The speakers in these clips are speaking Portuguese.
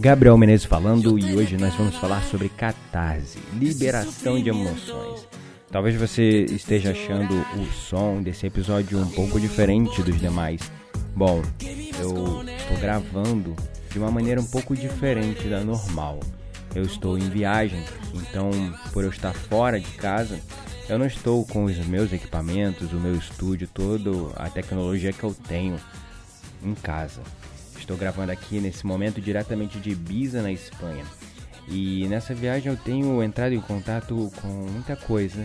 Gabriel Menezes falando e hoje nós vamos falar sobre catarse, liberação de emoções. Talvez você esteja achando o som desse episódio um pouco diferente dos demais. Bom, eu estou gravando de uma maneira um pouco diferente da normal. Eu estou em viagem, então por eu estar fora de casa, eu não estou com os meus equipamentos, o meu estúdio, toda a tecnologia que eu tenho em casa. Estou gravando aqui nesse momento diretamente de Ibiza, na Espanha. E nessa viagem eu tenho entrado em contato com muita coisa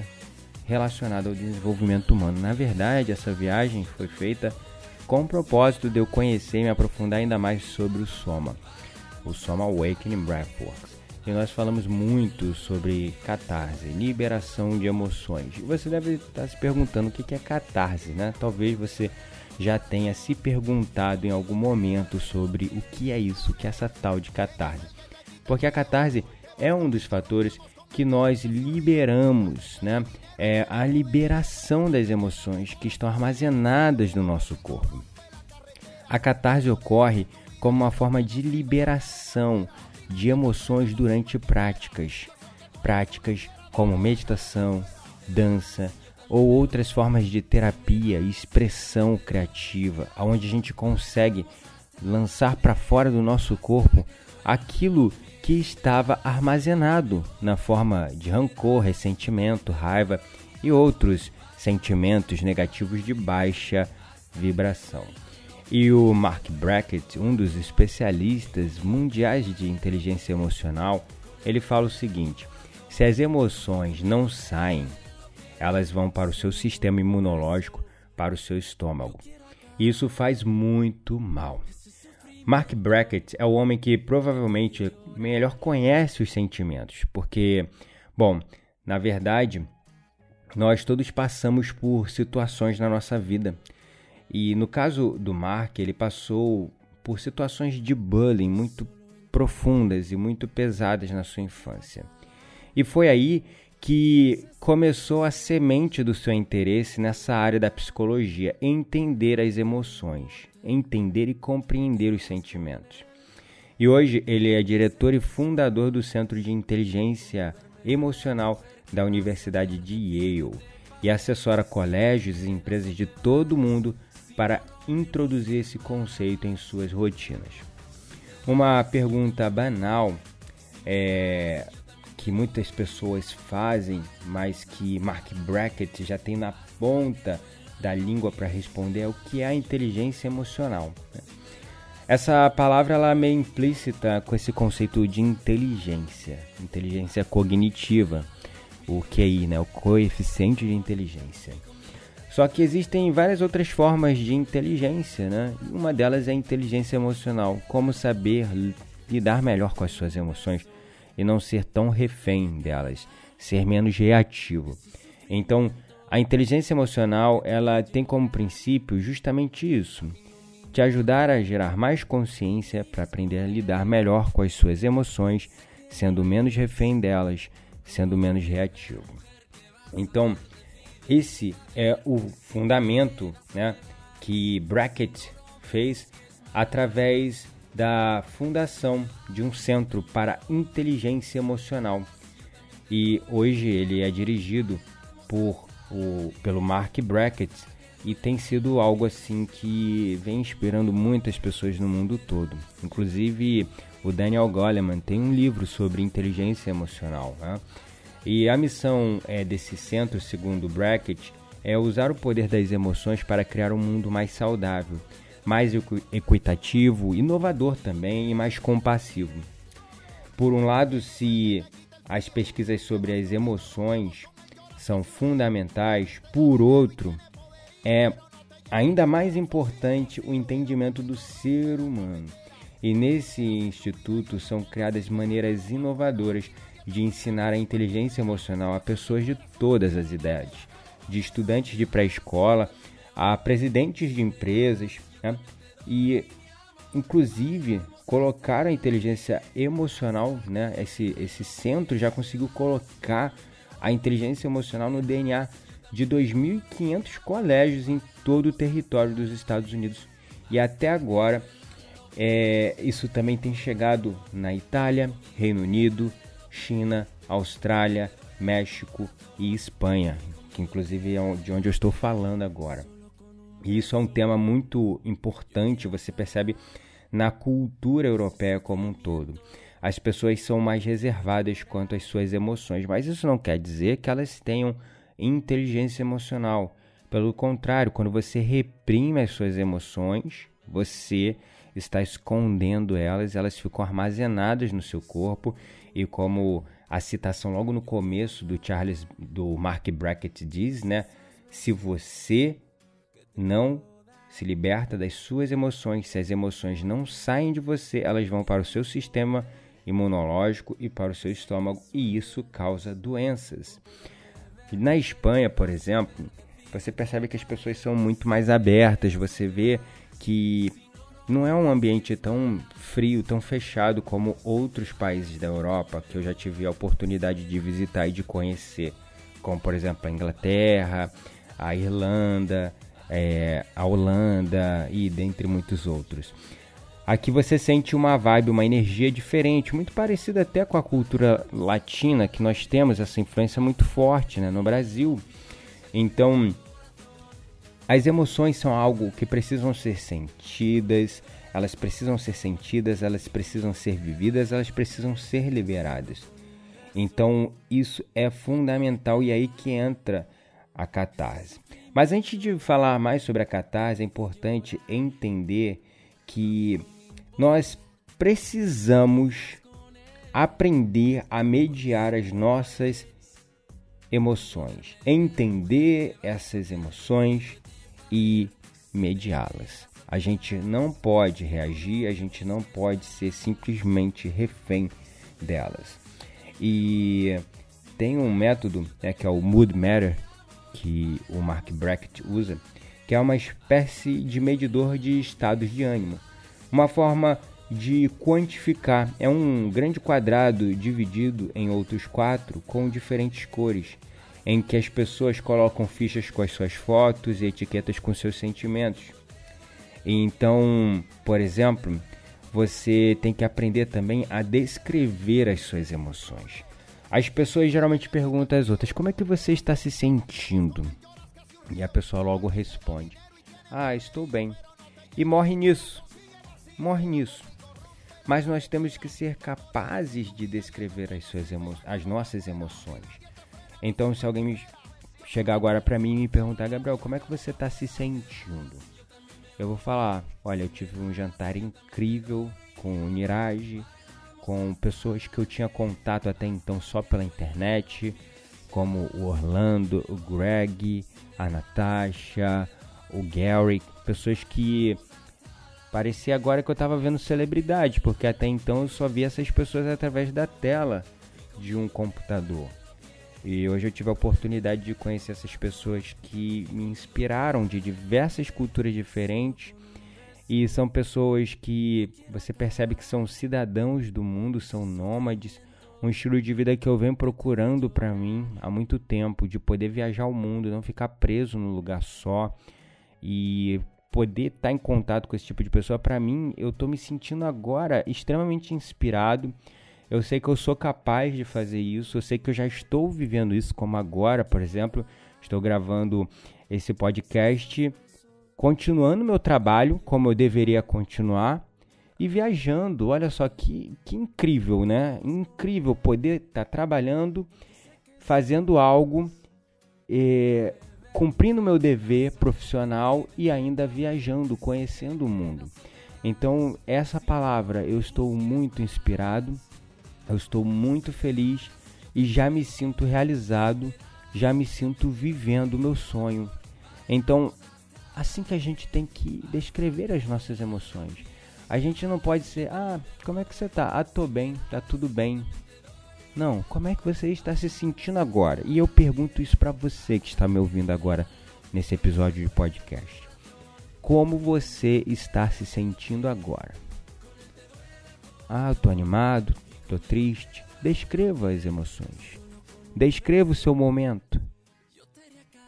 relacionada ao desenvolvimento humano. Na verdade, essa viagem foi feita com o propósito de eu conhecer e me aprofundar ainda mais sobre o Soma, o Soma Awakening Breathworks. E nós falamos muito sobre catarse, liberação de emoções. Você deve estar se perguntando o que é catarse, né? Talvez você já tenha se perguntado em algum momento sobre o que é isso, o que é essa tal de catarse. Porque a catarse é um dos fatores que nós liberamos, né? É a liberação das emoções que estão armazenadas no nosso corpo. A catarse ocorre como uma forma de liberação de emoções durante práticas, práticas como meditação, dança ou outras formas de terapia e expressão criativa, onde a gente consegue lançar para fora do nosso corpo aquilo que estava armazenado na forma de rancor, ressentimento, raiva e outros sentimentos negativos de baixa vibração. E o Mark Brackett, um dos especialistas mundiais de inteligência emocional, ele fala o seguinte: se as emoções não saem, elas vão para o seu sistema imunológico, para o seu estômago. E isso faz muito mal. Mark Brackett é o homem que provavelmente melhor conhece os sentimentos, porque, bom, na verdade, nós todos passamos por situações na nossa vida. E no caso do Mark, ele passou por situações de bullying muito profundas e muito pesadas na sua infância. E foi aí que começou a semente do seu interesse nessa área da psicologia, entender as emoções, entender e compreender os sentimentos. E hoje ele é diretor e fundador do Centro de Inteligência Emocional da Universidade de Yale e assessora colégios e empresas de todo o mundo para introduzir esse conceito em suas rotinas. Uma pergunta banal é, que muitas pessoas fazem, mas que Mark Brackett já tem na ponta da língua para responder é o que é a inteligência emocional. né? Essa palavra ela é meio implícita com esse conceito de inteligência, inteligência cognitiva, o QI, né, o coeficiente de inteligência. Só que existem várias outras formas de inteligência, né? Uma delas é a inteligência emocional, como saber li- lidar melhor com as suas emoções e não ser tão refém delas, ser menos reativo. Então, a inteligência emocional, ela tem como princípio justamente isso: te ajudar a gerar mais consciência para aprender a lidar melhor com as suas emoções, sendo menos refém delas, sendo menos reativo. Então, esse é o fundamento né, que Brackett fez através da fundação de um centro para inteligência emocional. E hoje ele é dirigido por o, pelo Mark Brackett e tem sido algo assim que vem inspirando muitas pessoas no mundo todo. Inclusive o Daniel Goleman tem um livro sobre inteligência emocional. Né? E a missão é, desse centro, segundo Brackett, é usar o poder das emoções para criar um mundo mais saudável mais equitativo, inovador também e mais compassivo. Por um lado, se as pesquisas sobre as emoções são fundamentais, por outro, é ainda mais importante o entendimento do ser humano. E nesse instituto são criadas maneiras inovadoras de ensinar a inteligência emocional a pessoas de todas as idades, de estudantes de pré-escola a presidentes de empresas, né? E, inclusive, colocar a inteligência emocional, né? Esse, esse centro já conseguiu colocar a inteligência emocional no DNA de 2.500 colégios em todo o território dos Estados Unidos. E até agora, é, isso também tem chegado na Itália, Reino Unido, China, Austrália, México e Espanha, que inclusive é de onde eu estou falando agora. E isso é um tema muito importante, você percebe na cultura europeia como um todo. As pessoas são mais reservadas quanto às suas emoções, mas isso não quer dizer que elas tenham inteligência emocional. Pelo contrário, quando você reprime as suas emoções, você está escondendo elas, elas ficam armazenadas no seu corpo e como a citação logo no começo do Charles do Mark Brackett diz, né? Se você não se liberta das suas emoções. Se as emoções não saem de você, elas vão para o seu sistema imunológico e para o seu estômago, e isso causa doenças. Na Espanha, por exemplo, você percebe que as pessoas são muito mais abertas, você vê que não é um ambiente tão frio, tão fechado como outros países da Europa que eu já tive a oportunidade de visitar e de conhecer, como por exemplo a Inglaterra, a Irlanda, é, a Holanda e dentre muitos outros. Aqui você sente uma vibe, uma energia diferente, muito parecida até com a cultura latina, que nós temos essa influência muito forte né, no Brasil. Então, as emoções são algo que precisam ser sentidas, elas precisam ser sentidas, elas precisam ser vividas, elas precisam ser liberadas. Então, isso é fundamental e é aí que entra a catarse. Mas antes de falar mais sobre a catarse, é importante entender que nós precisamos aprender a mediar as nossas emoções, entender essas emoções e mediá-las. A gente não pode reagir, a gente não pode ser simplesmente refém delas. E tem um método né, que é o Mood Matter, que o Mark Brackett usa, que é uma espécie de medidor de estados de ânimo. Uma forma de quantificar é um grande quadrado dividido em outros quatro com diferentes cores, em que as pessoas colocam fichas com as suas fotos e etiquetas com seus sentimentos. Então, por exemplo, você tem que aprender também a descrever as suas emoções. As pessoas geralmente perguntam às outras: como é que você está se sentindo? E a pessoa logo responde: Ah, estou bem. E morre nisso. Morre nisso. Mas nós temos que ser capazes de descrever as, suas emo as nossas emoções. Então, se alguém chegar agora para mim e me perguntar, Gabriel, como é que você está se sentindo? Eu vou falar: Olha, eu tive um jantar incrível com o Niraj com pessoas que eu tinha contato até então só pela internet, como o Orlando, o Greg, a Natasha, o Gary, pessoas que parecia agora que eu estava vendo celebridade, porque até então eu só via essas pessoas através da tela de um computador. E hoje eu tive a oportunidade de conhecer essas pessoas que me inspiraram de diversas culturas diferentes e são pessoas que você percebe que são cidadãos do mundo, são nômades, um estilo de vida que eu venho procurando para mim há muito tempo, de poder viajar o mundo, não ficar preso num lugar só e poder estar tá em contato com esse tipo de pessoa. Para mim, eu tô me sentindo agora extremamente inspirado. Eu sei que eu sou capaz de fazer isso, eu sei que eu já estou vivendo isso, como agora, por exemplo, estou gravando esse podcast, continuando meu trabalho como eu deveria continuar e viajando. Olha só que, que incrível, né? Incrível poder estar tá trabalhando, fazendo algo, eh, cumprindo meu dever profissional e ainda viajando, conhecendo o mundo. Então, essa palavra, eu estou muito inspirado, eu estou muito feliz e já me sinto realizado, já me sinto vivendo o meu sonho. Então, assim que a gente tem que descrever as nossas emoções a gente não pode ser, ah, como é que você tá? Ah, tô bem, tá tudo bem. Não, como é que você está se sentindo agora? E eu pergunto isso para você que está me ouvindo agora nesse episódio de podcast. Como você está se sentindo agora? Ah, eu tô animado, tô triste. Descreva as emoções. Descreva o seu momento.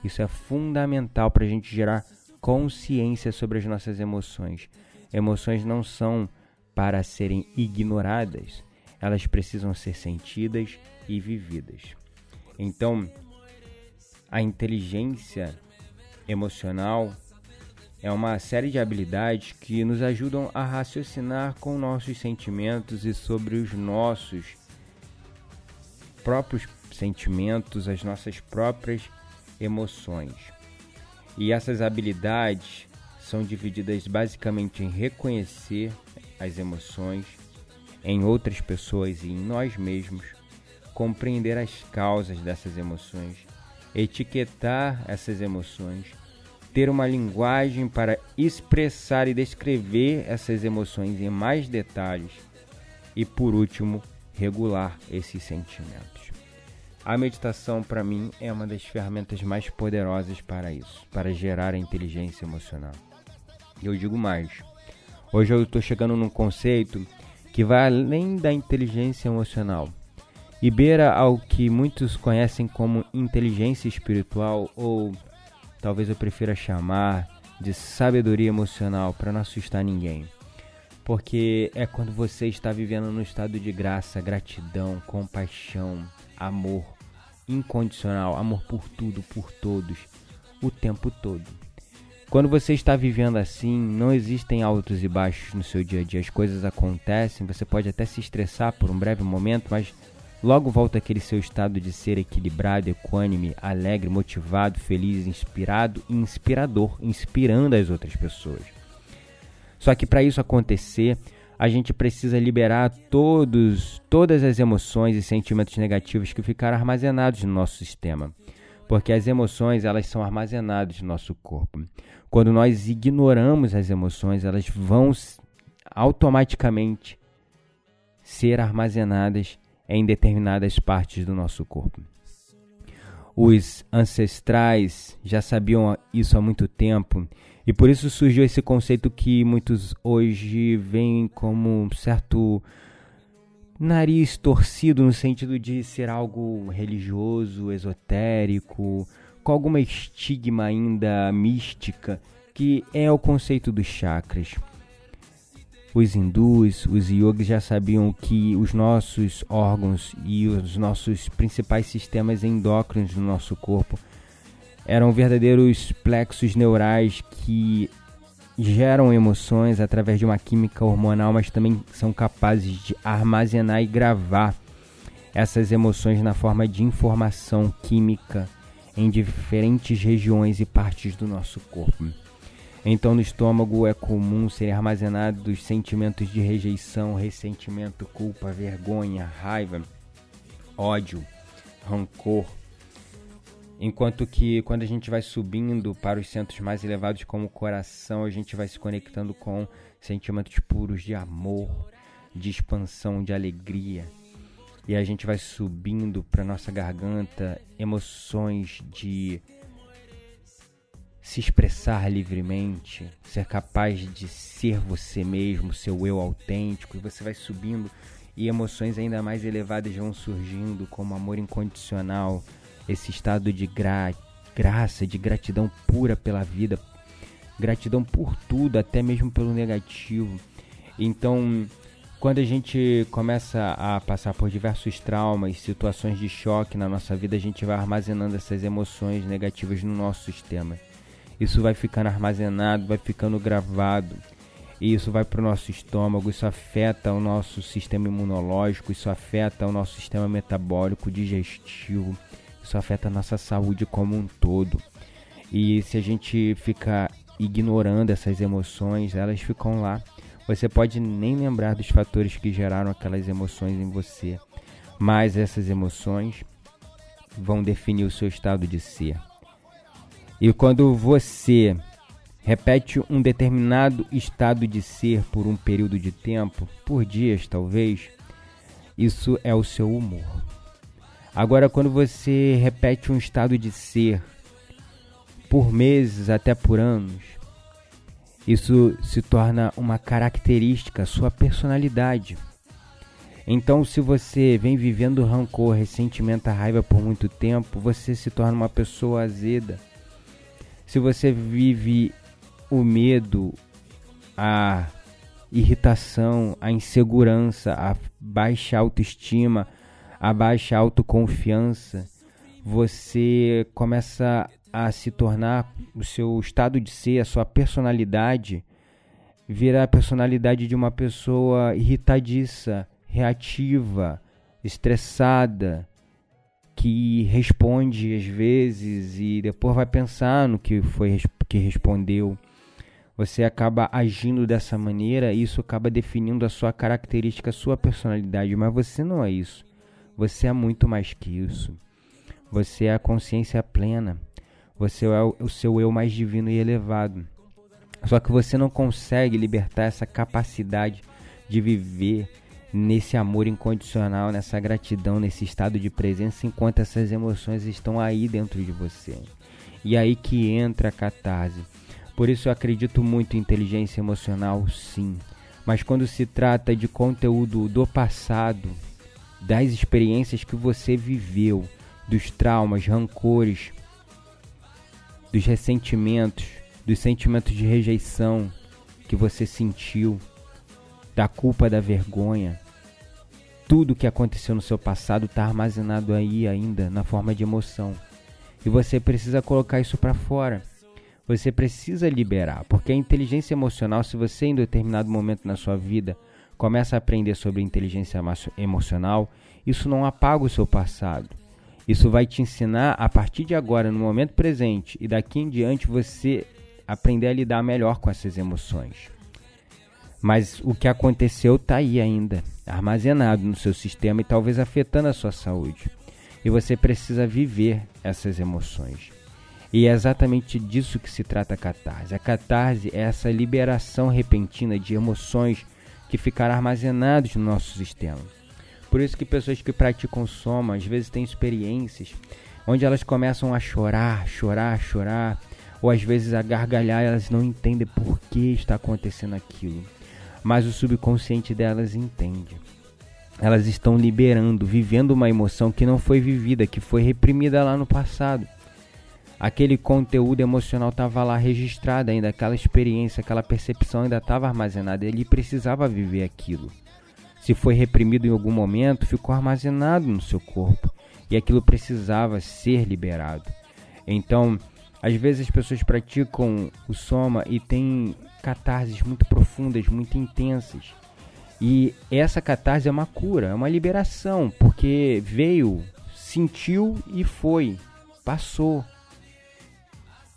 Isso é fundamental para a gente gerar consciência sobre as nossas emoções. Emoções não são para serem ignoradas, elas precisam ser sentidas e vividas. Então, a inteligência emocional é uma série de habilidades que nos ajudam a raciocinar com nossos sentimentos e sobre os nossos próprios sentimentos, as nossas próprias emoções. E essas habilidades são divididas basicamente em reconhecer as emoções em outras pessoas e em nós mesmos, compreender as causas dessas emoções, etiquetar essas emoções, ter uma linguagem para expressar e descrever essas emoções em mais detalhes e, por último, regular esses sentimentos. A meditação, para mim, é uma das ferramentas mais poderosas para isso, para gerar a inteligência emocional. E eu digo mais. Hoje eu estou chegando num conceito que vai além da inteligência emocional e beira ao que muitos conhecem como inteligência espiritual ou talvez eu prefira chamar de sabedoria emocional para não assustar ninguém. Porque é quando você está vivendo no estado de graça, gratidão, compaixão, amor incondicional, amor por tudo, por todos, o tempo todo. Quando você está vivendo assim, não existem altos e baixos no seu dia a dia. As coisas acontecem, você pode até se estressar por um breve momento, mas logo volta aquele seu estado de ser equilibrado, equânime, alegre, motivado, feliz, inspirado e inspirador, inspirando as outras pessoas. Só que para isso acontecer, a gente precisa liberar todos, todas as emoções e sentimentos negativos que ficaram armazenados no nosso sistema porque as emoções elas são armazenadas no nosso corpo. Quando nós ignoramos as emoções, elas vão automaticamente ser armazenadas em determinadas partes do nosso corpo. Os ancestrais já sabiam isso há muito tempo e por isso surgiu esse conceito que muitos hoje veem como um certo nariz torcido no sentido de ser algo religioso, esotérico, com alguma estigma ainda mística, que é o conceito dos chakras. Os hindus, os yogis já sabiam que os nossos órgãos e os nossos principais sistemas endócrinos no nosso corpo eram verdadeiros plexos neurais que geram emoções através de uma química hormonal, mas também são capazes de armazenar e gravar essas emoções na forma de informação química em diferentes regiões e partes do nosso corpo. Então, no estômago é comum ser armazenados sentimentos de rejeição, ressentimento, culpa, vergonha, raiva, ódio, rancor, Enquanto que quando a gente vai subindo para os centros mais elevados, como o coração, a gente vai se conectando com sentimentos puros de amor, de expansão, de alegria. E a gente vai subindo para nossa garganta emoções de se expressar livremente, ser capaz de ser você mesmo, seu eu autêntico, e você vai subindo e emoções ainda mais elevadas vão surgindo, como amor incondicional, esse estado de gra graça, de gratidão pura pela vida, gratidão por tudo, até mesmo pelo negativo. Então, quando a gente começa a passar por diversos traumas, situações de choque na nossa vida, a gente vai armazenando essas emoções negativas no nosso sistema. Isso vai ficando armazenado, vai ficando gravado. E isso vai para o nosso estômago, isso afeta o nosso sistema imunológico, isso afeta o nosso sistema metabólico, digestivo, isso afeta a nossa saúde como um todo. E se a gente ficar ignorando essas emoções, elas ficam lá. Você pode nem lembrar dos fatores que geraram aquelas emoções em você, mas essas emoções vão definir o seu estado de ser. E quando você repete um determinado estado de ser por um período de tempo, por dias talvez, isso é o seu humor. Agora, quando você repete um estado de ser por meses até por anos, isso se torna uma característica, sua personalidade. Então, se você vem vivendo rancor, ressentimento, raiva por muito tempo, você se torna uma pessoa azeda. Se você vive o medo, a irritação, a insegurança, a baixa autoestima, a baixa autoconfiança, você começa a se tornar o seu estado de ser, a sua personalidade, virar a personalidade de uma pessoa irritadiça, reativa, estressada, que responde às vezes e depois vai pensar no que foi que respondeu. Você acaba agindo dessa maneira e isso acaba definindo a sua característica, a sua personalidade, mas você não é isso. Você é muito mais que isso. Você é a consciência plena. Você é o seu eu mais divino e elevado. Só que você não consegue libertar essa capacidade de viver nesse amor incondicional, nessa gratidão, nesse estado de presença, enquanto essas emoções estão aí dentro de você. E aí que entra a catarse. Por isso eu acredito muito em inteligência emocional, sim. Mas quando se trata de conteúdo do passado, das experiências que você viveu, dos traumas, rancores, dos ressentimentos, dos sentimentos de rejeição que você sentiu, da culpa, da vergonha. Tudo que aconteceu no seu passado está armazenado aí ainda na forma de emoção. E você precisa colocar isso para fora. Você precisa liberar, porque a inteligência emocional, se você em determinado momento na sua vida começa a aprender sobre inteligência emocional, isso não apaga o seu passado. Isso vai te ensinar a partir de agora, no momento presente e daqui em diante, você aprender a lidar melhor com essas emoções. Mas o que aconteceu está aí ainda, armazenado no seu sistema e talvez afetando a sua saúde. E você precisa viver essas emoções. E é exatamente disso que se trata a catarse. A catarse é essa liberação repentina de emoções que ficaram armazenadas no nosso sistema. Por isso que pessoas que praticam soma às vezes têm experiências onde elas começam a chorar, chorar, chorar, ou às vezes a gargalhar, elas não entendem por que está acontecendo aquilo. Mas o subconsciente delas entende. Elas estão liberando, vivendo uma emoção que não foi vivida, que foi reprimida lá no passado. Aquele conteúdo emocional estava lá registrado ainda, aquela experiência, aquela percepção ainda estava armazenada. Ele precisava viver aquilo se foi reprimido em algum momento, ficou armazenado no seu corpo e aquilo precisava ser liberado. Então, às vezes as pessoas praticam o soma e têm catarses muito profundas, muito intensas. E essa catarse é uma cura, é uma liberação, porque veio, sentiu e foi, passou.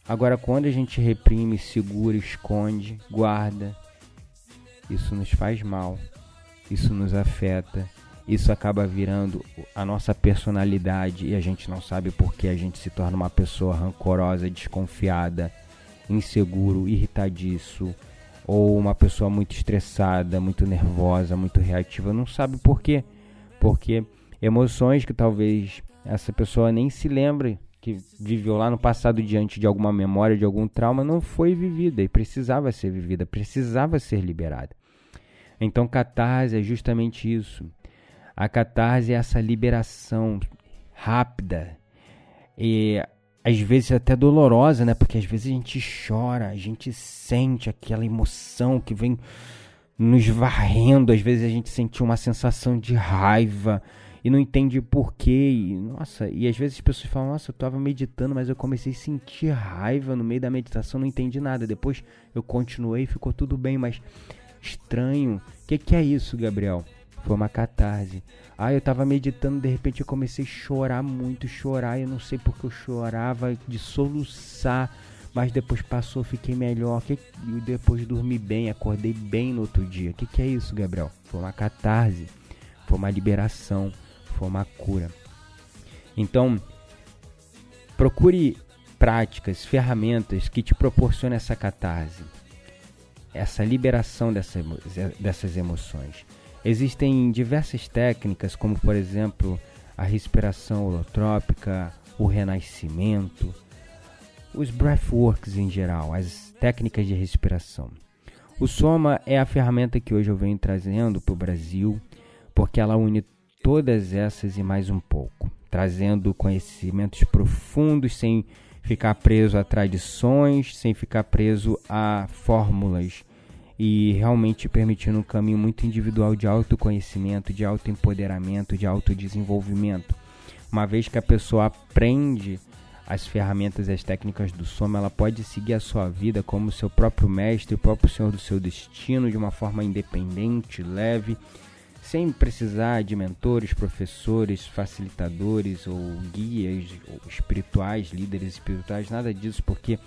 Agora, quando a gente reprime, segura, esconde, guarda, isso nos faz mal isso nos afeta, isso acaba virando a nossa personalidade e a gente não sabe por que a gente se torna uma pessoa rancorosa, desconfiada, inseguro, irritadiço, ou uma pessoa muito estressada, muito nervosa, muito reativa, não sabe por quê? Porque emoções que talvez essa pessoa nem se lembre que viveu lá no passado diante de alguma memória, de algum trauma, não foi vivida e precisava ser vivida, precisava ser liberada. Então, catarse é justamente isso. A catarse é essa liberação rápida e às vezes até dolorosa, né? Porque às vezes a gente chora, a gente sente aquela emoção que vem nos varrendo, às vezes a gente sente uma sensação de raiva e não entende porquê. E, nossa, e às vezes as pessoas falam: Nossa, eu estava meditando, mas eu comecei a sentir raiva no meio da meditação, não entendi nada. Depois eu continuei, ficou tudo bem, mas estranho. O que, que é isso, Gabriel? Foi uma catarse. Ah, eu tava meditando, de repente eu comecei a chorar muito, chorar. Eu não sei porque eu chorava, de soluçar. Mas depois passou, fiquei melhor. Que, e depois dormi bem, acordei bem no outro dia. O que, que é isso, Gabriel? Foi uma catarse. Foi uma liberação. Foi uma cura. Então, procure práticas, ferramentas que te proporcionem essa catarse. Essa liberação dessa, dessas emoções. Existem diversas técnicas, como por exemplo a respiração holotrópica, o renascimento, os breathworks em geral, as técnicas de respiração. O Soma é a ferramenta que hoje eu venho trazendo para o Brasil, porque ela une todas essas e mais um pouco, trazendo conhecimentos profundos sem ficar preso a tradições, sem ficar preso a fórmulas e realmente permitindo um caminho muito individual de autoconhecimento, de autoempoderamento, de autodesenvolvimento. Uma vez que a pessoa aprende as ferramentas e as técnicas do Soma, ela pode seguir a sua vida como seu próprio mestre, o próprio senhor do seu destino, de uma forma independente, leve, sem precisar de mentores, professores, facilitadores ou guias ou espirituais, líderes espirituais, nada disso, porque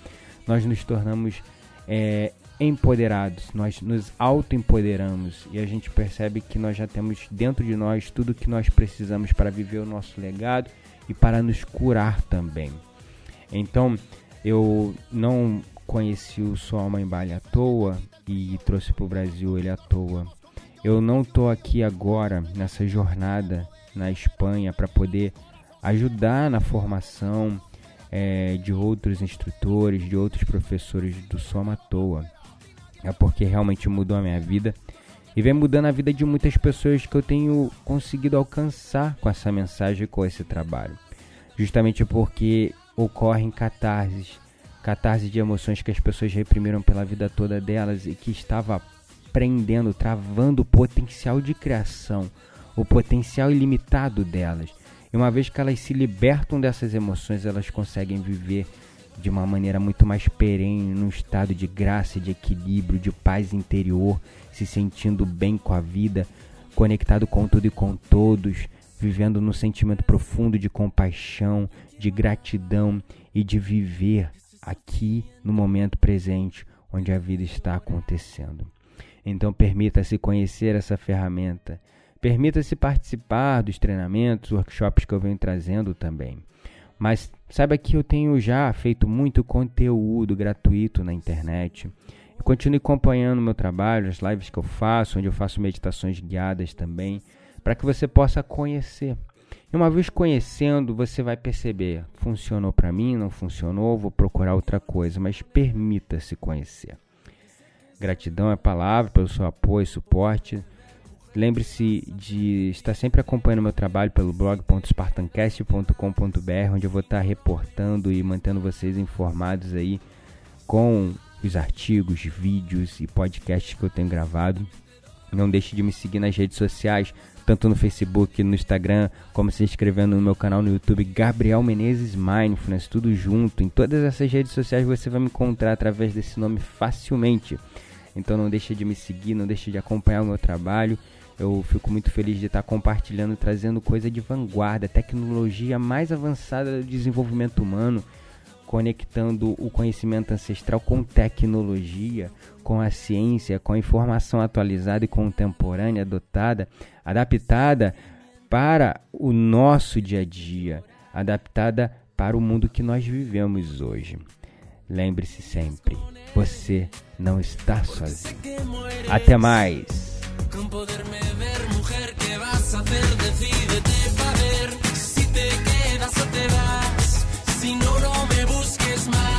nós nos tornamos é, empoderados, nós nos auto-empoderamos e a gente percebe que nós já temos dentro de nós tudo que nós precisamos para viver o nosso legado e para nos curar também. Então, eu não conheci o Sua Mãe Bale à toa e trouxe para o Brasil ele à toa. Eu não estou aqui agora nessa jornada na Espanha para poder ajudar na formação é, de outros instrutores, de outros professores do Soma à toa é porque realmente mudou a minha vida e vem mudando a vida de muitas pessoas que eu tenho conseguido alcançar com essa mensagem, com esse trabalho. Justamente porque ocorrem catarses, catarses de emoções que as pessoas reprimiram pela vida toda delas e que estava prendendo, travando o potencial de criação, o potencial ilimitado delas. E uma vez que elas se libertam dessas emoções, elas conseguem viver de uma maneira muito mais perene, num estado de graça, de equilíbrio, de paz interior, se sentindo bem com a vida, conectado com tudo e com todos, vivendo num sentimento profundo de compaixão, de gratidão e de viver aqui no momento presente, onde a vida está acontecendo. Então permita-se conhecer essa ferramenta. Permita-se participar dos treinamentos, workshops que eu venho trazendo também. Mas saiba que eu tenho já feito muito conteúdo gratuito na internet. continue acompanhando o meu trabalho, as lives que eu faço, onde eu faço meditações guiadas também, para que você possa conhecer. E uma vez conhecendo, você vai perceber, funcionou para mim, não funcionou, vou procurar outra coisa, mas permita-se conhecer. Gratidão é a palavra pelo seu apoio e suporte. Lembre-se de estar sempre acompanhando meu trabalho pelo blog.spartancast.com.br, onde eu vou estar reportando e mantendo vocês informados aí com os artigos, vídeos e podcasts que eu tenho gravado. Não deixe de me seguir nas redes sociais, tanto no Facebook, no Instagram, como se inscrevendo no meu canal no YouTube, Gabriel Menezes Mindfulness, tudo junto. Em todas essas redes sociais você vai me encontrar através desse nome facilmente. Então não deixe de me seguir, não deixe de acompanhar o meu trabalho. Eu fico muito feliz de estar compartilhando, trazendo coisa de vanguarda, tecnologia mais avançada do desenvolvimento humano, conectando o conhecimento ancestral com tecnologia, com a ciência, com a informação atualizada e contemporânea adotada, adaptada para o nosso dia a dia, adaptada para o mundo que nós vivemos hoje. Lembre-se sempre, você não está sozinho. Até mais! con poderme ver, mujer, ¿qué vas a hacer? Decídete para ver si te quedas o te vas. Si no, no me busques más.